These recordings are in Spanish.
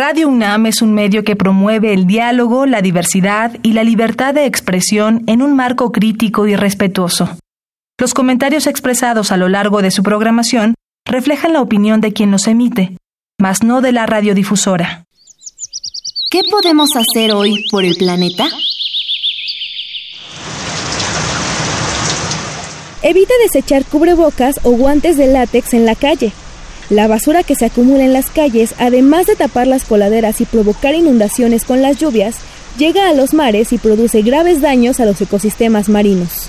Radio UNAM es un medio que promueve el diálogo, la diversidad y la libertad de expresión en un marco crítico y respetuoso. Los comentarios expresados a lo largo de su programación reflejan la opinión de quien los emite, mas no de la radiodifusora. ¿Qué podemos hacer hoy por el planeta? Evita desechar cubrebocas o guantes de látex en la calle. La basura que se acumula en las calles, además de tapar las coladeras y provocar inundaciones con las lluvias, llega a los mares y produce graves daños a los ecosistemas marinos.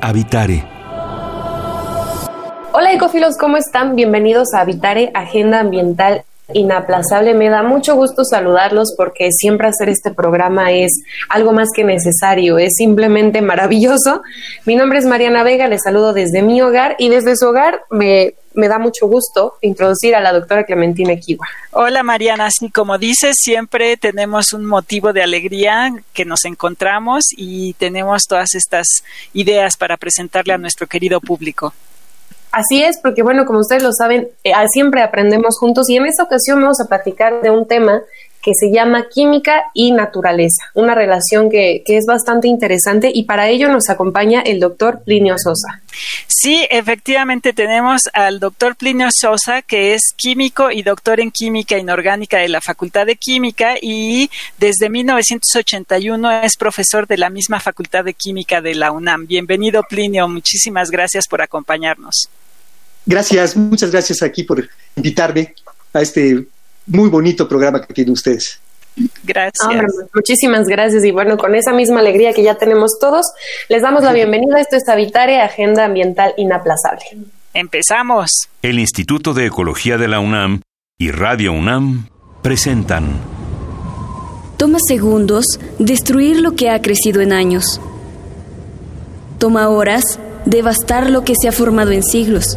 Habitare. Hola ecofilos, ¿cómo están? Bienvenidos a Habitare, Agenda Ambiental inaplazable. Me da mucho gusto saludarlos porque siempre hacer este programa es algo más que necesario, es simplemente maravilloso. Mi nombre es Mariana Vega, les saludo desde mi hogar y desde su hogar me, me da mucho gusto introducir a la doctora Clementina Kiwa. Hola Mariana, así como dices, siempre tenemos un motivo de alegría que nos encontramos y tenemos todas estas ideas para presentarle a nuestro querido público. Así es, porque bueno, como ustedes lo saben, eh, siempre aprendemos juntos y en esta ocasión vamos a platicar de un tema que se llama química y naturaleza, una relación que, que, es bastante interesante y para ello nos acompaña el doctor Plinio Sosa. Sí, efectivamente tenemos al doctor Plinio Sosa, que es químico y doctor en química inorgánica de la Facultad de Química y desde 1981 es profesor de la misma Facultad de Química de la UNAM. Bienvenido Plinio, muchísimas gracias por acompañarnos. Gracias, muchas gracias aquí por invitarme a este muy bonito programa que tienen ustedes. Gracias. muchísimas gracias. Y bueno, con esa misma alegría que ya tenemos todos, les damos la bienvenida. Esto es Habitare, Agenda Ambiental Inaplazable. Empezamos. El Instituto de Ecología de la UNAM y Radio UNAM presentan. Toma segundos destruir lo que ha crecido en años. Toma horas devastar lo que se ha formado en siglos.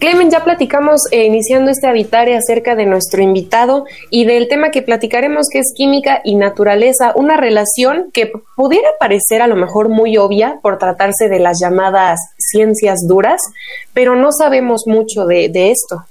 Clemen, ya platicamos eh, iniciando este habitare acerca de nuestro invitado y del tema que platicaremos que es química y naturaleza, una relación que pudiera parecer a lo mejor muy obvia por tratarse de las llamadas ciencias duras, pero no sabemos mucho de, de esto.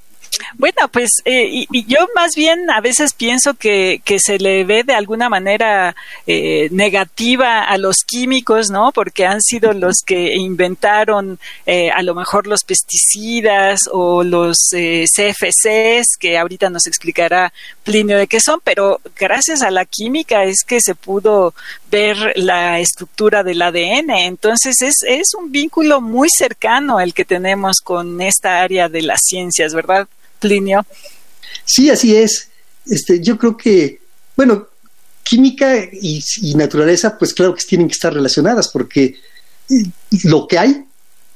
Bueno, pues eh, y, yo más bien a veces pienso que, que se le ve de alguna manera eh, negativa a los químicos, ¿no? Porque han sido los que inventaron eh, a lo mejor los pesticidas o los CFCs, que ahorita nos explicará Plinio de qué son, pero gracias a la química es que se pudo ver la estructura del ADN. Entonces es, es un vínculo muy cercano el que tenemos con esta área de las ciencias, ¿verdad? Plinio. Sí, así es. Este, yo creo que, bueno, química y, naturaleza, pues claro que tienen que estar relacionadas, porque eh, lo que hay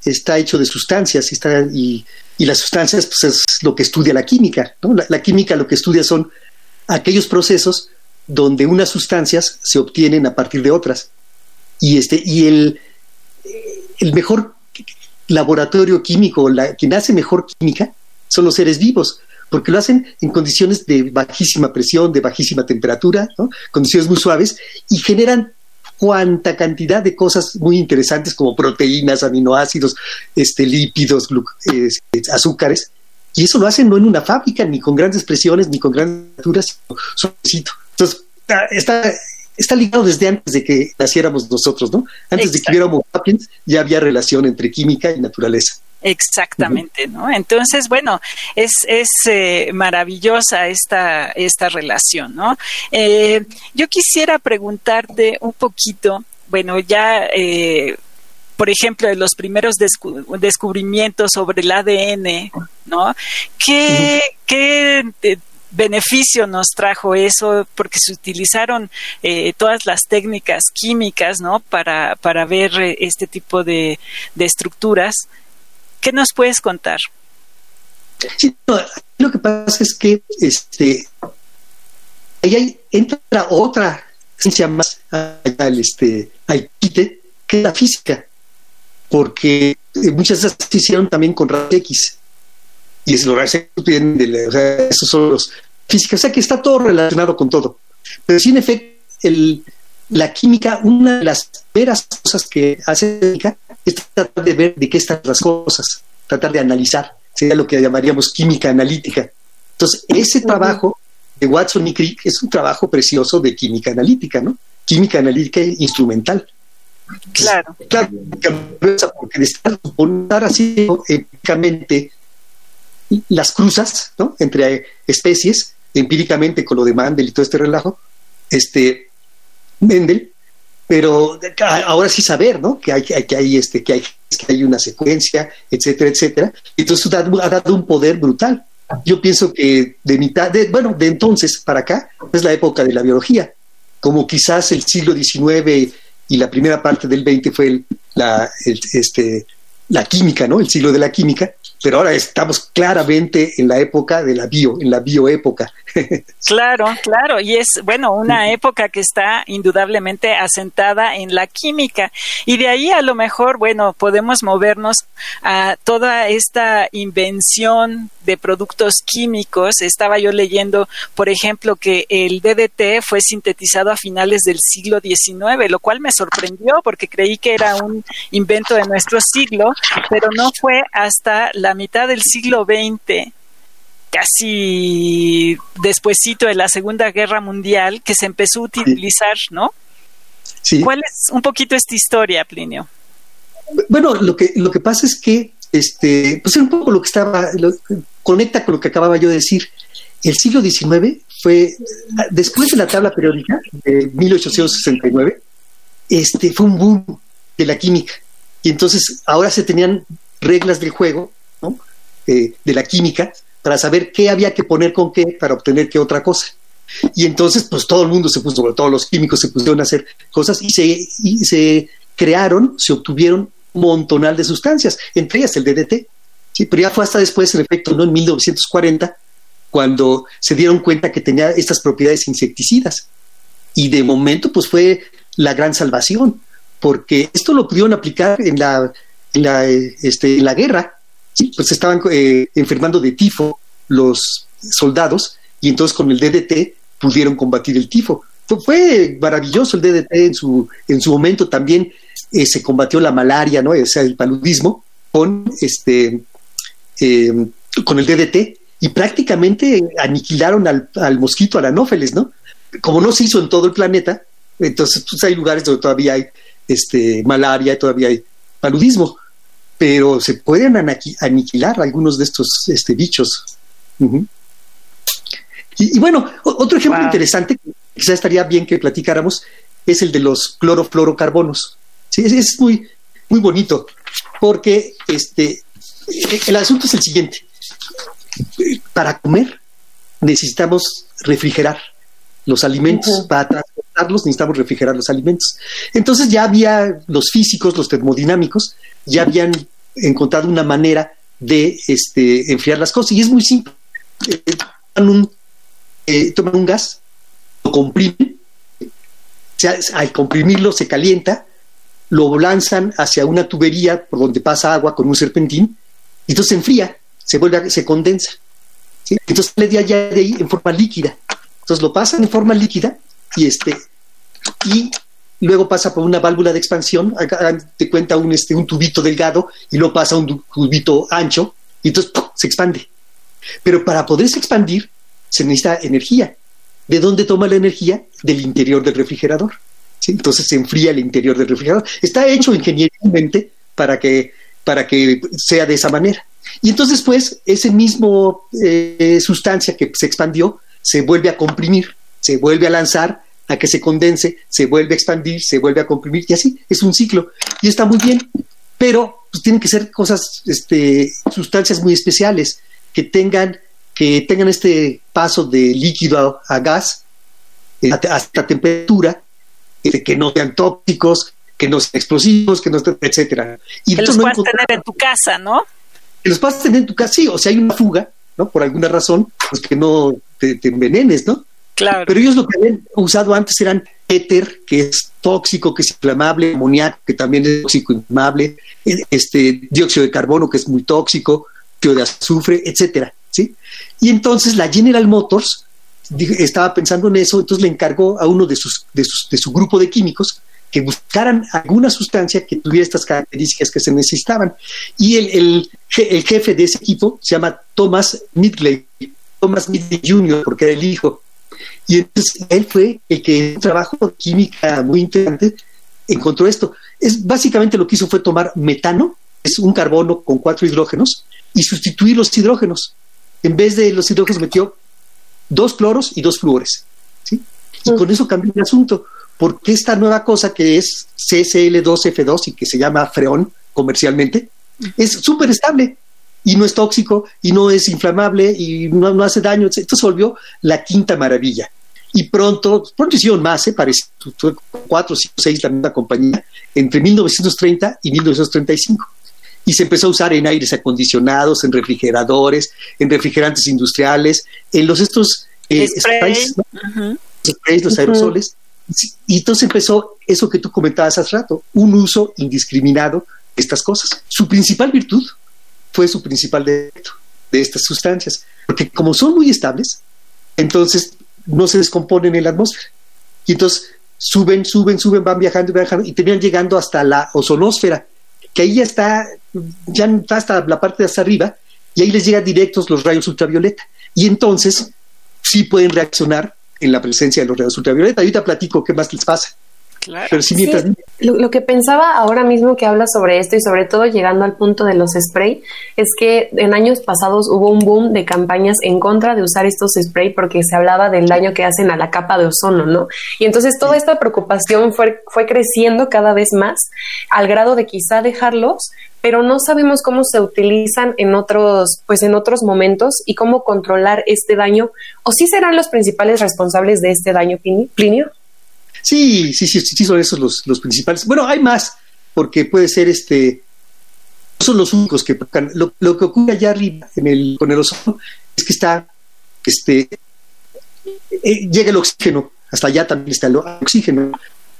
está hecho de sustancias y, está, y, las sustancias pues, es lo que estudia la química. La, química lo que estudia son aquellos procesos donde unas sustancias se obtienen a partir de otras. Y, este, y el, el mejor laboratorio químico, la, quien hace mejor química, son los seres vivos, porque lo hacen en condiciones de bajísima presión, de bajísima temperatura, condiciones muy suaves, y generan cuanta cantidad de cosas muy interesantes como proteínas, aminoácidos, este, lípidos, azúcares, y eso lo hacen no en una fábrica, ni con grandes presiones, ni con grandes temperaturas, sino suavecito. Entonces, está, está ligado desde antes de que naciéramos nosotros, ¿no? Antes de que hubiéramos sapiens, ya había relación entre química y naturaleza. Exactamente, ¿no? Entonces, bueno, es, es eh, maravillosa esta, esta relación, ¿no? Eh, yo quisiera preguntarte un poquito, bueno, ya, eh, por ejemplo, de los primeros descubrimientos sobre el ADN, ¿no? ¿Qué, qué beneficio nos trajo eso porque se utilizaron todas las técnicas químicas no para, para ver este tipo de, de estructuras ¿Qué nos puedes contar? Sí, lo que pasa es que este ahí entra otra ciencia más al este al quite, que la física. porque eh, muchas de esas se hicieron también con rayos X. Y es, rayos X vienen de la- o sea, esos son los físicos, o sea que está todo relacionado con todo. Pero sí, en efecto, el, la química, una de las primeras cosas que hace la química es tratar de ver de qué están las cosas, tratar de analizar, sería lo que llamaríamos química analítica. Entonces, ese trabajo de Watson y Crick es un trabajo precioso de química analítica, ¿no? Química analítica instrumental. Claro. Claro, porque de estar, estar haciendo empíricamente las cruzas ¿no? entre especies, empíricamente con lo de Mandel y todo este relajo, este Mendel, pero ahora sí saber, ¿no? Que hay, que hay, este, que hay, que hay una secuencia, etcétera, etcétera. Entonces ha, dado un poder brutal. Yo pienso que de mitad, de, bueno, de entonces para acá es la época de la biología, como quizás el siglo XIX y la primera parte del XX fue el, la, este, la química, ¿no? El siglo de la química, pero ahora estamos claramente en la época de la bio, en la bioépoca. Claro, claro, y es, bueno, una época que está indudablemente asentada en la química. Y de ahí a lo mejor, bueno, podemos movernos a toda esta invención de productos químicos. Estaba yo leyendo, por ejemplo, que el DDT fue sintetizado a finales del siglo XIX, lo cual me sorprendió porque creí que era un invento de nuestro siglo, pero no fue hasta la mitad del siglo XX casi despuesito de la Segunda Guerra Mundial que se empezó a utilizar, ¿no? Sí. ¿Cuál es un poquito esta historia, Plinio? Bueno, lo que lo que pasa es que este, pues es un poco lo que estaba lo, conecta con lo que acababa yo de decir. El siglo XIX fue después de la tabla periódica de 1869, este fue un boom de la química y entonces ahora se tenían reglas del juego, ¿no? Eh, de la química para saber qué había que poner con qué para obtener qué otra cosa. Y entonces, pues todo el mundo se puso, sobre todo los químicos se pusieron a hacer cosas y se, y se crearon, se obtuvieron un montonal de sustancias, entre ellas el DDT. Sí, pero ya fue hasta después, en efecto, ¿no? En 1940, cuando se dieron cuenta que tenía estas propiedades insecticidas. Y de momento, pues fue la gran salvación, porque esto lo pudieron aplicar en la, en la, este, en la guerra, pues estaban eh, enfermando de tifo los soldados y entonces con el DDT pudieron combatir el tifo. Fue, maravilloso el DDT en su, en su momento también eh, se combatió la malaria, ¿no? O sea, el paludismo con este eh, con el DDT y prácticamente aniquilaron al, al mosquito, al anófeles, ¿no? Como no se hizo en todo el planeta, entonces pues, hay lugares donde todavía hay este, malaria, todavía hay paludismo pero se pueden aniquilar algunos de estos este, bichos. Uh -huh. y, y, bueno, otro ejemplo wow. interesante, quizás estaría bien que platicáramos, es el de los clorofluorocarbonos. Sí, es, es, muy, muy bonito, porque este, el asunto es el siguiente. Para comer necesitamos refrigerar los alimentos, uh -huh. para necesitamos refrigerar los alimentos. Entonces ya había los físicos, los termodinámicos, ya habían encontrado una manera de este, enfriar las cosas y es muy simple. Eh, toman, un, eh, toman un gas, lo comprimen, se, al comprimirlo se calienta, lo lanzan hacia una tubería por donde pasa agua con un serpentín y entonces se enfría, se vuelve a, se condensa. ¿sí? Entonces sale de allá de ahí en forma líquida. Entonces lo pasan en forma líquida y este y luego pasa por una válvula de expansión, te cuenta un, este, un tubito delgado y luego pasa un tubito ancho y entonces se expande. Pero para poderse expandir se necesita energía. ¿De dónde toma la energía? Del interior del refrigerador. Entonces se enfría el interior del refrigerador. Está hecho ingenierilmente para que, para que sea de esa manera. Y entonces, pues, ese mismo eh, sustancia que se expandió se vuelve a comprimir, se vuelve a lanzar a que se condense, se vuelve a expandir, se vuelve a comprimir y así es un ciclo y está muy bien, pero pues, tienen que ser cosas, este, sustancias muy especiales que tengan que tengan este paso de líquido a, a gas eh, hasta temperatura, eh, que no sean tóxicos, que no sean explosivos, que no estén, etcétera. Y que los no puedas tener en tu casa, ¿no? Que los puedas tener en tu casa, sí, o sea, hay una fuga, ¿no? Por alguna razón, pues que no te, te envenenes, ¿no? Claro. Pero ellos lo que habían usado antes eran éter, que es tóxico, que es inflamable, amoníaco, que también es tóxico, inflamable, este, dióxido de carbono, que es muy tóxico, de azufre, etcétera, ¿sí? Y entonces la General Motors estaba pensando en eso, entonces le encargó a uno de sus, de sus, de su grupo de químicos que buscaran alguna sustancia que tuviera estas características que se necesitaban. Y el, el, el jefe de ese equipo se llama Thomas Midgley, Thomas Midgley Jr., porque era el hijo. Y entonces él fue el que en un trabajo de química muy interesante encontró esto. Es básicamente lo que hizo fue tomar metano, es un carbono con cuatro hidrógenos, y sustituir los hidrógenos. En vez de los hidrógenos metió dos cloros y dos fluores. ¿sí? Y con eso cambió el asunto porque esta nueva cosa que es CCl2F2 y que se llama freón comercialmente, es súper estable y no es tóxico y no es inflamable y no, hace daño. Esto se volvió la quinta maravilla. Y pronto, pronto hicieron más, ¿eh? parece, cuatro, cinco, seis la misma compañía, entre 1930 y 1935. Y se empezó a usar en aires acondicionados, en refrigeradores, en refrigerantes industriales, en los estos eh, sprays, los aerosoles. Y entonces empezó eso que tú comentabas hace rato, un uso indiscriminado de estas cosas. Su principal virtud fue su principal defecto de estas sustancias, porque como son muy estables, entonces no se descomponen en la atmósfera. Y entonces suben, suben, suben, van viajando y viajando y terminan llegando hasta la ozonosfera, que ahí ya está, ya está hasta la parte de hasta arriba, y ahí les llegan directos los rayos ultravioleta. Y entonces sí pueden reaccionar en la presencia de los rayos ultravioleta. Ahorita platico qué más les pasa. Pero sí, lo, que pensaba ahora mismo que habla sobre esto y sobre todo llegando al punto de los spray es que en años pasados hubo un boom de campañas en contra de usar estos spray porque se hablaba del daño que hacen a la capa de ozono, ¿no? Y entonces toda esta preocupación fue, fue creciendo cada vez más al grado de quizá dejarlos, pero no sabemos cómo se utilizan en otros, pues en otros momentos y cómo controlar este daño, o si serán los principales responsables de este daño, Plinio. Sí, sí, sí, sí, son esos los, los principales. Bueno, hay más, porque puede ser este, no son los únicos que lo, lo, que ocurre allá arriba en el, con el ozono es que está, este, eh, llega el oxígeno, hasta allá también está el oxígeno,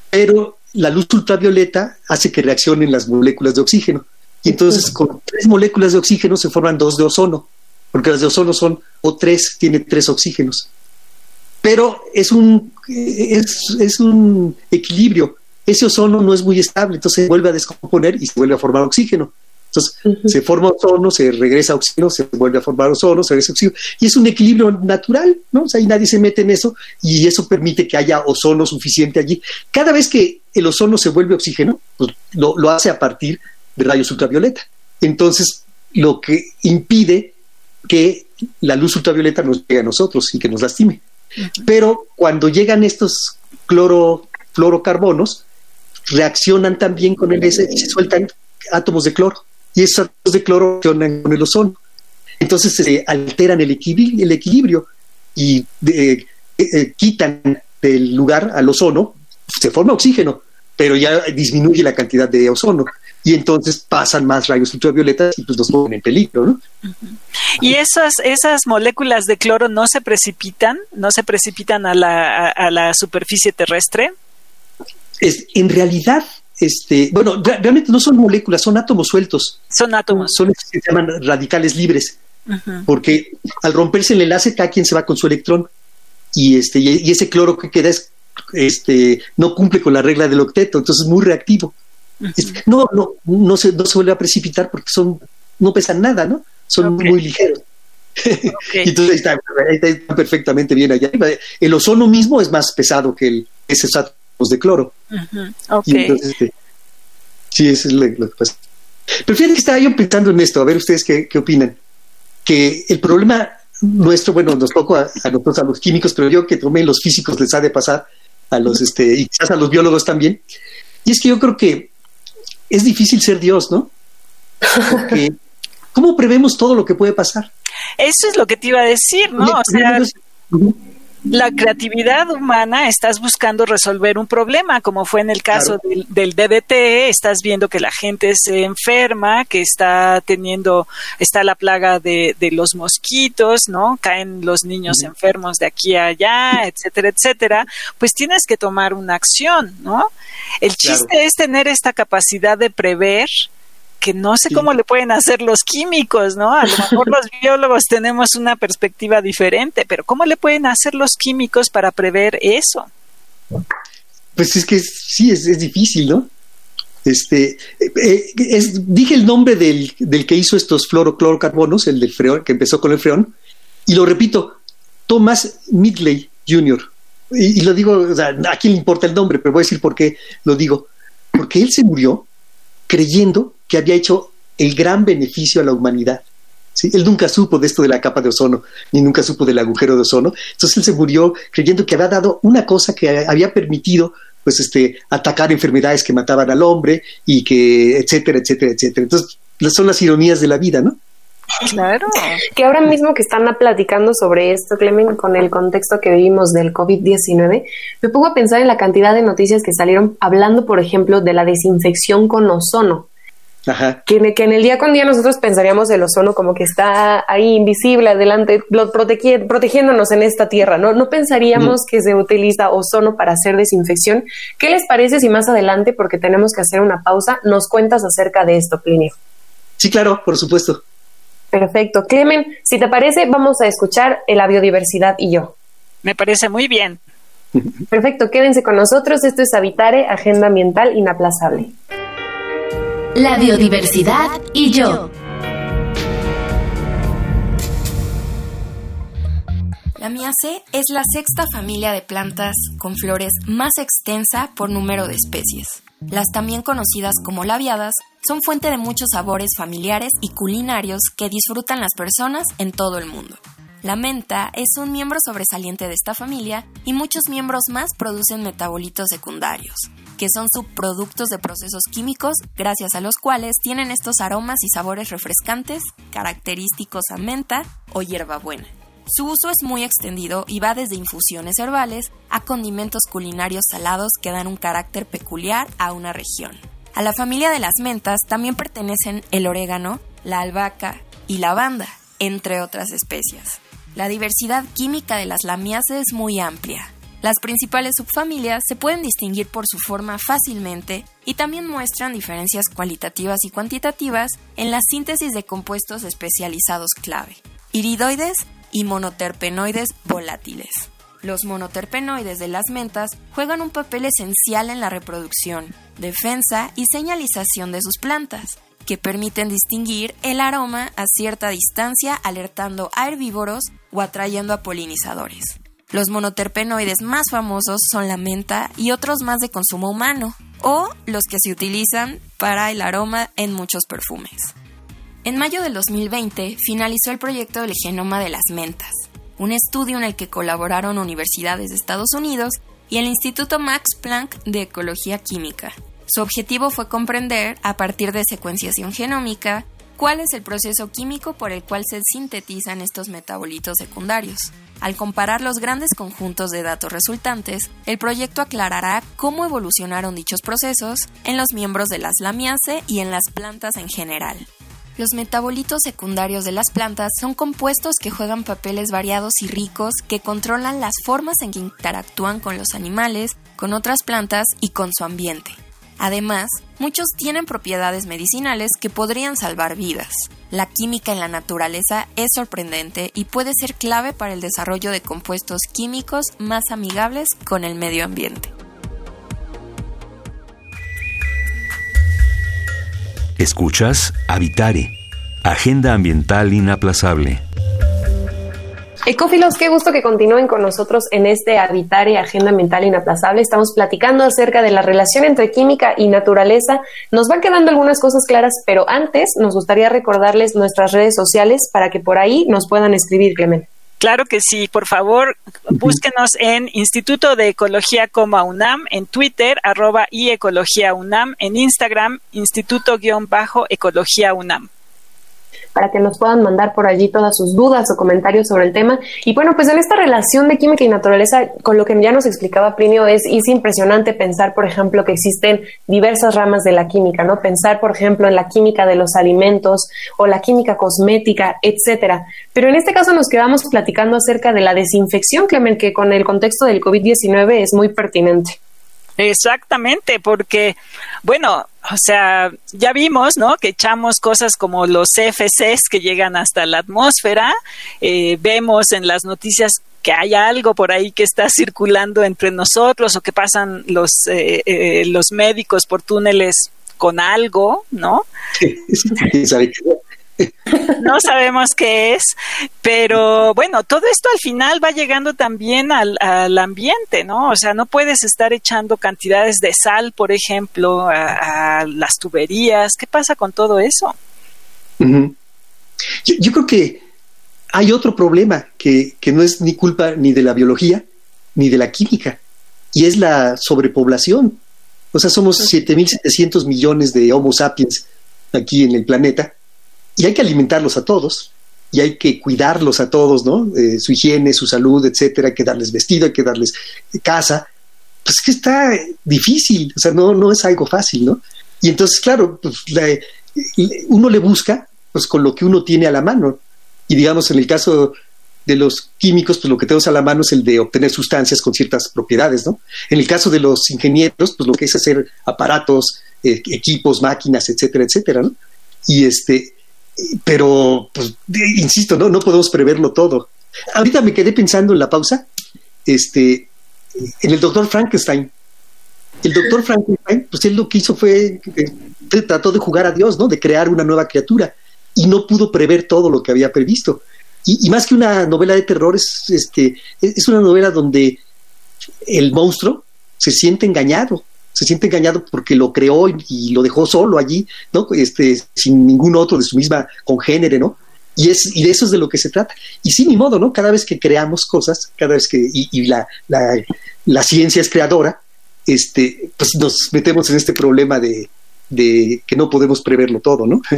pero la luz ultravioleta hace que reaccionen las moléculas de oxígeno. Y entonces con tres moléculas de oxígeno se forman dos de ozono, porque las de ozono son o tres, tiene tres oxígenos. Pero es un, es, es un equilibrio. Ese ozono no es muy estable, entonces se vuelve a descomponer y se vuelve a formar oxígeno. Entonces se forma ozono, se regresa oxígeno, se vuelve a formar ozono, se regresa oxígeno. Y es un equilibrio natural, ¿no? O sea, ahí nadie se mete en eso y eso permite que haya ozono suficiente allí. Cada vez que el ozono se vuelve oxígeno, pues lo, lo hace a partir de rayos ultravioleta. Entonces, lo que impide que la luz ultravioleta nos llegue a nosotros y que nos lastime. Pero cuando llegan estos cloro, fluorocarbonos, reaccionan también con el S y se sueltan átomos de cloro. Y esos átomos de cloro reaccionan con el ozono. Entonces se alteran el equilibrio, el equilibrio y eh, eh, quitan del lugar al ozono, se forma oxígeno, pero ya disminuye la cantidad de ozono y entonces pasan más rayos ultravioletas y pues nos ponen en peligro, ¿no? Y esas, esas moléculas de cloro no se precipitan, no se precipitan a la, a, la superficie terrestre. Es, en realidad, este, bueno, realmente no son moléculas, son átomos sueltos. Son átomos. Son los que se llaman radicales libres, porque al romperse el enlace, cada quien se va con su electrón y este y ese cloro que queda es, este, no cumple con la regla del octeto, entonces es muy reactivo. No, no, no se, no se vuelve a precipitar porque son, no pesan nada, ¿no? Son muy ligeros. entonces está, está, perfectamente bien allá. El ozono mismo es más pesado que el, esos átomos de cloro. Y entonces, este, sí, eso es lo, que pasa. Pero fíjate que estaba yo pensando en esto, a ver ustedes qué, qué opinan. Que el problema nuestro, bueno, nos toca a, nosotros, a los químicos, pero yo que tomé los físicos les ha de pasar a los, este, y quizás a los biólogos también. Y es que yo creo que es difícil ser Dios, ¿no? Porque, ¿cómo prevemos todo lo que puede pasar? Eso es lo que te iba a decir, ¿no? O sea, la creatividad humana estás buscando resolver un problema, como fue en el caso del, DDT, estás viendo que la gente se enferma, que está teniendo, está la plaga de, los mosquitos, ¿no? Caen los niños enfermos de aquí a allá, etcétera, etcétera, pues tienes que tomar una acción, ¿no? El chiste es tener esta capacidad de prever que no sé cómo le pueden hacer los químicos, ¿no? A lo mejor los biólogos tenemos una perspectiva diferente, pero ¿cómo le pueden hacer los químicos para prever eso? Pues es que sí, es, difícil, ¿no? Este, eh, dije el nombre del, que hizo estos fluoroclorocarbonos, el del freón, que empezó con el freón, y lo repito, Thomas Midley Jr. Y, y lo digo, o sea, a quién le importa el nombre, pero voy a decir por qué lo digo. Porque él se murió creyendo que había hecho el gran beneficio a la humanidad. ¿sí? Él nunca supo de esto de la capa de ozono, ni nunca supo del agujero de ozono. Entonces él se murió creyendo que había dado una cosa que había permitido pues este atacar enfermedades que mataban al hombre y que etcétera, etcétera, etcétera. Entonces son las ironías de la vida, ¿no? Claro. Que ahora mismo que están platicando sobre esto, Clemen, con el contexto que vivimos del COVID-19, me pongo a pensar en la cantidad de noticias que salieron hablando, por ejemplo, de la desinfección con ozono. Que, en el día con día nosotros pensaríamos el ozono como que está ahí invisible, adelante, protegiéndonos en esta tierra, ¿no? No pensaríamos que se utiliza ozono para hacer desinfección. ¿Qué les parece si más adelante, porque tenemos que hacer una pausa, nos cuentas acerca de esto, Plinio? Sí, claro, por supuesto. Perfecto. Clemen, si te parece, vamos a escuchar la biodiversidad y yo. Me parece muy bien. Perfecto, quédense con nosotros. Esto es Habitare, Agenda Ambiental Inaplazable. La biodiversidad y yo. La miace es la sexta familia de plantas con flores más extensa por número de especies. Las también conocidas como labiadas son fuente de muchos sabores familiares y culinarios que disfrutan las personas en todo el mundo. La menta es un miembro sobresaliente de esta familia y muchos miembros más producen metabolitos secundarios, que son subproductos de procesos químicos gracias a los cuales tienen estos aromas y sabores refrescantes característicos a menta o hierbabuena. Su uso es muy extendido y va desde infusiones herbales a condimentos culinarios salados que dan un carácter peculiar a una región. A la familia de las mentas también pertenecen el orégano, la albahaca y lavanda, entre otras especias. La diversidad química de las lamiaceae es muy amplia. Las principales subfamilias se pueden distinguir por su forma fácilmente y también muestran diferencias cualitativas y cuantitativas en la síntesis de compuestos especializados clave, iridoides y monoterpenoides volátiles. Los monoterpenoides de las mentas juegan un papel esencial en la reproducción, defensa y señalización de sus plantas, que permiten distinguir el aroma a cierta distancia alertando a herbívoros o atrayendo a polinizadores. Los monoterpenoides más famosos son la menta y otros más de consumo humano, o los que se utilizan para el aroma en muchos perfumes. En mayo del 2020 finalizó el proyecto del genoma de las mentas, un estudio en el que colaboraron universidades de Estados Unidos y el Instituto Max Planck de Ecología Química. Su objetivo fue comprender, a partir de secuenciación genómica, cuál es el proceso químico por el cual se sintetizan estos metabolitos secundarios. Al comparar los grandes conjuntos de datos resultantes, el proyecto aclarará cómo evolucionaron dichos procesos en los miembros de las lamiaceae y en las plantas en general. Los metabolitos secundarios de las plantas son compuestos que juegan papeles variados y ricos que controlan las formas en que interactúan con los animales, con otras plantas y con su ambiente. Además, muchos tienen propiedades medicinales que podrían salvar vidas. La química en la naturaleza es sorprendente y puede ser clave para el desarrollo de compuestos químicos más amigables con el medio ambiente. Escuchas Habitare, Agenda Ambiental Inaplazable. Ecófilos, qué gusto que continúen con nosotros en este Habitar y Agenda Ambiental Inaplazable. Estamos platicando acerca de la relación entre química y naturaleza. Nos van quedando algunas cosas claras, pero antes nos gustaría recordarles nuestras redes sociales para que por ahí nos puedan escribir, Clemente. Claro que sí, por favor, búsquenos en Instituto de Ecología UNAM, en Twitter, arroba y Ecología UNAM, en Instagram, Instituto-Ecología UNAM. Para que nos puedan mandar por allí todas sus dudas o comentarios sobre el tema. Y bueno, pues en esta relación de química y naturaleza, con lo que ya nos explicaba Plinio, es, es impresionante pensar, por ejemplo, que existen diversas ramas de la química, ¿no? Pensar, por ejemplo, en la química de los alimentos o la química cosmética, etcétera. Pero en este caso nos quedamos platicando acerca de la desinfección, Clemen, que con el contexto del COVID-19 es muy pertinente. Exactamente, porque, bueno, o sea, ya vimos, ¿no? Que echamos cosas como los FCs que llegan hasta la atmósfera, eh, vemos en las noticias que hay algo por ahí que está circulando entre nosotros o que pasan los, eh, eh, los médicos por túneles con algo, ¿no? Sí, sí, no sabemos qué es, pero bueno, todo esto al final va llegando también al, ambiente, ¿no? O sea, no puedes estar echando cantidades de sal, por ejemplo, a, las tuberías. ¿Qué pasa con todo eso? yo, creo que hay otro problema que, que no es ni culpa ni de la biología ni de la química, y es la sobrepoblación. O sea, somos 7.700 millones de Homo sapiens aquí en el planeta y hay que alimentarlos a todos y hay que cuidarlos a todos, ¿no? Eh, su higiene, su salud, etcétera, hay que darles vestido, hay que darles casa. Pues que está difícil, o sea, no, no es algo fácil, ¿no? Y entonces, claro, pues, uno le busca pues con lo que uno tiene a la mano. Y digamos, en el caso de los químicos, pues lo que tenemos a la mano es el de obtener sustancias con ciertas propiedades, ¿no? En el caso de los ingenieros, pues lo que es hacer aparatos, eh, equipos, máquinas, etcétera, etcétera, ¿no? Y este, pero, pues, insisto, no, no podemos preverlo todo. Ahorita me quedé pensando en la pausa, este, en el doctor Frankenstein. El doctor Frankenstein, pues él lo que hizo fue, eh, trató de jugar a Dios, ¿no? De crear una nueva criatura y no pudo prever todo lo que había previsto. Y, más que una novela de terror, es, este, es una novela donde el monstruo se siente engañado se siente engañado porque lo creó y, lo dejó solo allí, ¿no? Este, sin ningún otro de su misma congénere, ¿no? Y, es, y de eso es de lo que se trata. Y sí, ni modo, ¿no? Cada vez que creamos cosas, cada vez que, y, y la, la, la, ciencia es creadora, este, pues nos metemos en este problema de, de que no podemos preverlo todo, ¿no?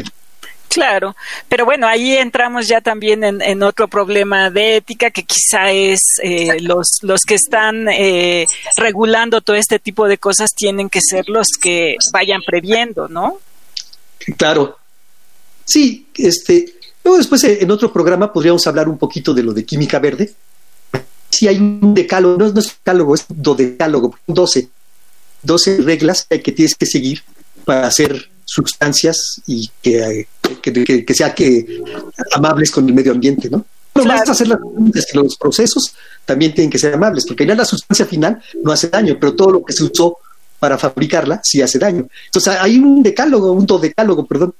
Claro, pero bueno, ahí entramos ya también en, otro problema de ética que quizá es eh, los, los que están eh, regulando todo este tipo de cosas tienen que ser los que vayan previendo, ¿no? Claro. Sí, este, luego después eh, en otro programa podríamos hablar un poquito de lo de química verde. Si hay un decálogo, no, es decálogo, es dodecálogo, 12, 12 reglas que tienes que seguir para hacer sustancias y que, que, sea que amables con el medio ambiente, ¿no? Lo más hacer las, los procesos también tienen que ser amables, porque ya la sustancia final no hace daño, pero todo lo que se usó para fabricarla sí hace daño. Entonces hay un decálogo, un dodecálogo, perdón,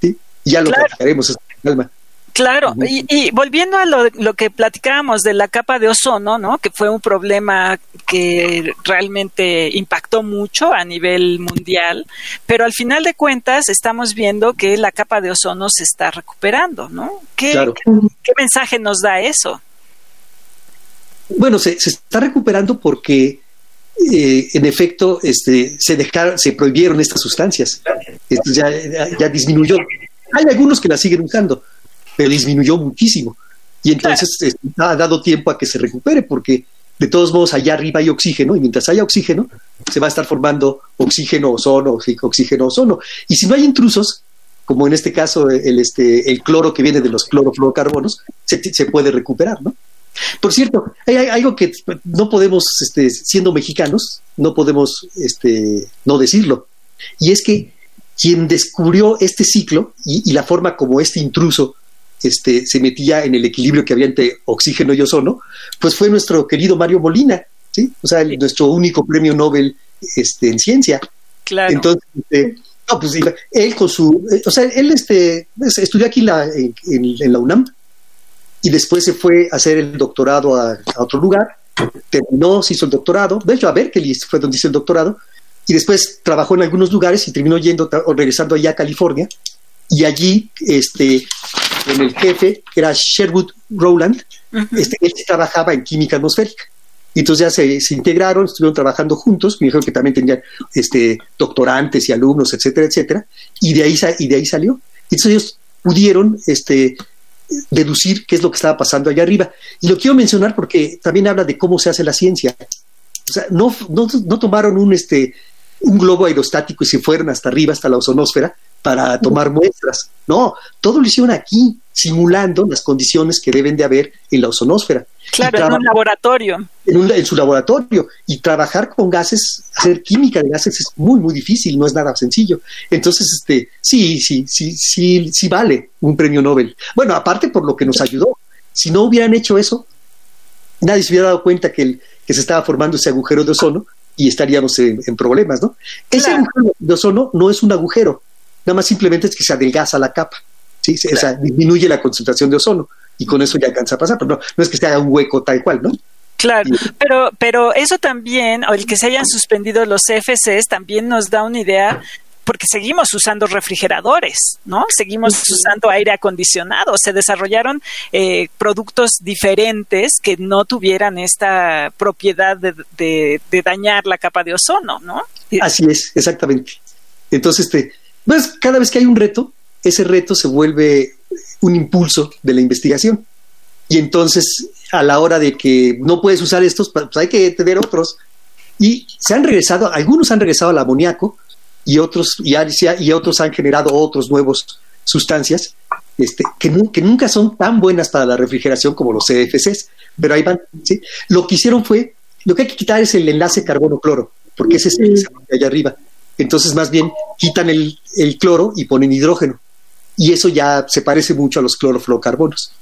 ¿sí? ya lo claro. trataremos calma. Claro, y, volviendo a lo, lo, que platicábamos de la capa de ozono, ¿no? Que fue un problema que realmente impactó mucho a nivel mundial, pero al final de cuentas estamos viendo que la capa de ozono se está recuperando, ¿no? ¿Qué, ¿qué mensaje nos da eso? Bueno, se, se está recuperando porque eh, en efecto este, se dejaron, se prohibieron estas sustancias. Esto ya, ya disminuyó. Hay algunos que las siguen usando, pero disminuyó muchísimo. Y entonces este, ha dado tiempo a que se recupere, porque de todos modos allá arriba hay oxígeno, y mientras haya oxígeno, se va a estar formando oxígeno, ozono, oxígeno, ozono. Y si no hay intrusos, como en este caso el, este, el cloro que viene de los clorofluorocarbonos, se, se puede recuperar, ¿no? Por cierto, hay, algo que no podemos, este, siendo mexicanos, no podemos este, no decirlo. Y es que quien descubrió este ciclo y, y la forma como este intruso este, se metía en el equilibrio que había entre oxígeno y ozono, pues fue nuestro querido Mario Molina, ¿sí? O sea, nuestro único premio Nobel este, en ciencia. Claro. Entonces, este, no, pues él con su, eh, o sea, él este, estudió aquí la, en, la UNAM y después se fue a hacer el doctorado a, otro lugar, terminó, se hizo el doctorado, de hecho a Berkeley fue donde hizo el doctorado, y después trabajó en algunos lugares y terminó yendo o regresando allá a California, y allí este, en el jefe, que era Sherwood Rowland, este, él trabajaba en química atmosférica. Y entonces ya se, integraron, estuvieron trabajando juntos, me dijeron que también tenían este, doctorantes y alumnos, etcétera, etcétera, y de ahí, y de ahí salió. Entonces ellos pudieron este, deducir qué es lo que estaba pasando allá arriba. Y lo quiero mencionar porque también habla de cómo se hace la ciencia. O sea, no, no, no tomaron un, este, un globo aerostático y se fueron hasta arriba, hasta la ozonosfera, para tomar muestras. No, todo lo hicieron aquí, simulando las condiciones que deben de haber en la ozonosfera. Claro, en un laboratorio. En, su laboratorio. Y trabajar con gases, hacer química de gases es muy, muy difícil, no es nada sencillo. Entonces, este, sí, sí, sí, sí, sí vale un premio Nobel. Bueno, aparte por lo que nos ayudó. Si no hubieran hecho eso, nadie se hubiera dado cuenta que, el, que se estaba formando ese agujero de ozono y estaríamos en, problemas, ¿no? Ese agujero de ozono no es un agujero, nada más simplemente es que se adelgaza la capa, ¿sí? O sea, disminuye la concentración de ozono y con eso ya alcanza a pasar, pero no, no es que se haga un hueco tal cual, ¿no? Claro, pero, pero eso también, o el que se hayan suspendido los CFCs, también nos da una idea porque seguimos usando refrigeradores, ¿no? Seguimos usando aire acondicionado. Se desarrollaron eh, productos diferentes que no tuvieran esta propiedad de, de, dañar la capa de ozono, ¿no? Así es, exactamente. Entonces, este, pues cada vez que hay un reto, ese reto se vuelve un impulso de la investigación. Y entonces, a la hora de que no puedes usar estos, pues hay que tener otros. Y se han regresado, algunos han regresado al amoníaco y otros, y, y otros han generado otros nuevos sustancias este, que, nunca son tan buenas para la refrigeración como los CFCs, pero ahí van. ¿sí? Lo que hicieron fue, lo que hay que quitar es el enlace carbono-cloro, porque ese es el que allá arriba. Entonces, más bien, quitan el, el cloro y ponen hidrógeno y eso ya se parece mucho a los clorofluorocarbonos.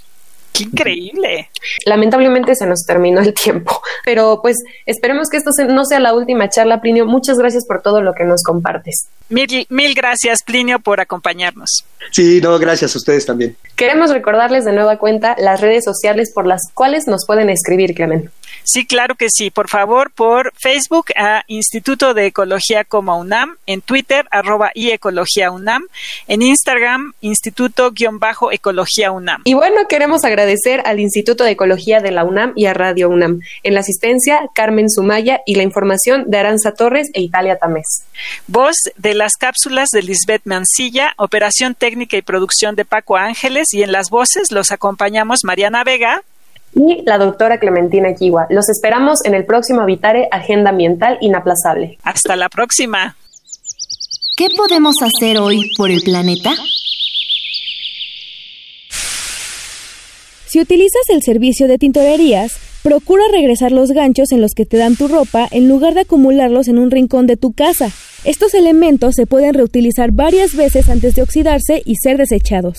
¡Qué increíble! Lamentablemente se nos terminó el tiempo, pero pues esperemos que esto no sea la última charla, Plinio. Muchas gracias por todo lo que nos compartes. Mil, mil gracias, Plinio, por acompañarnos. Sí, no, gracias a ustedes también. Queremos recordarles de nueva cuenta las redes sociales por las cuales nos pueden escribir, Clemente. Sí, claro que sí. Por favor, por Facebook a Instituto de Ecología como UNAM, en Twitter arroba y Ecología UNAM, en Instagram Instituto-Ecología UNAM. Y bueno, queremos agradecer al Instituto de Ecología de la UNAM y a Radio UNAM. En la asistencia, Carmen Sumaya y la información de Aranza Torres e Italia Tamés. Voz de las cápsulas de Lisbeth Mancilla, operación técnica y producción de Paco Ángeles y en las voces los acompañamos Mariana Vega y la doctora Clementina Kiwa. Los esperamos en el próximo Habitare Agenda Ambiental Inaplazable. Hasta la próxima. ¿Qué podemos hacer hoy por el planeta? Si utilizas el servicio de tintorerías, procura regresar los ganchos en los que te dan tu ropa en lugar de acumularlos en un rincón de tu casa. Estos elementos se pueden reutilizar varias veces antes de oxidarse y ser desechados.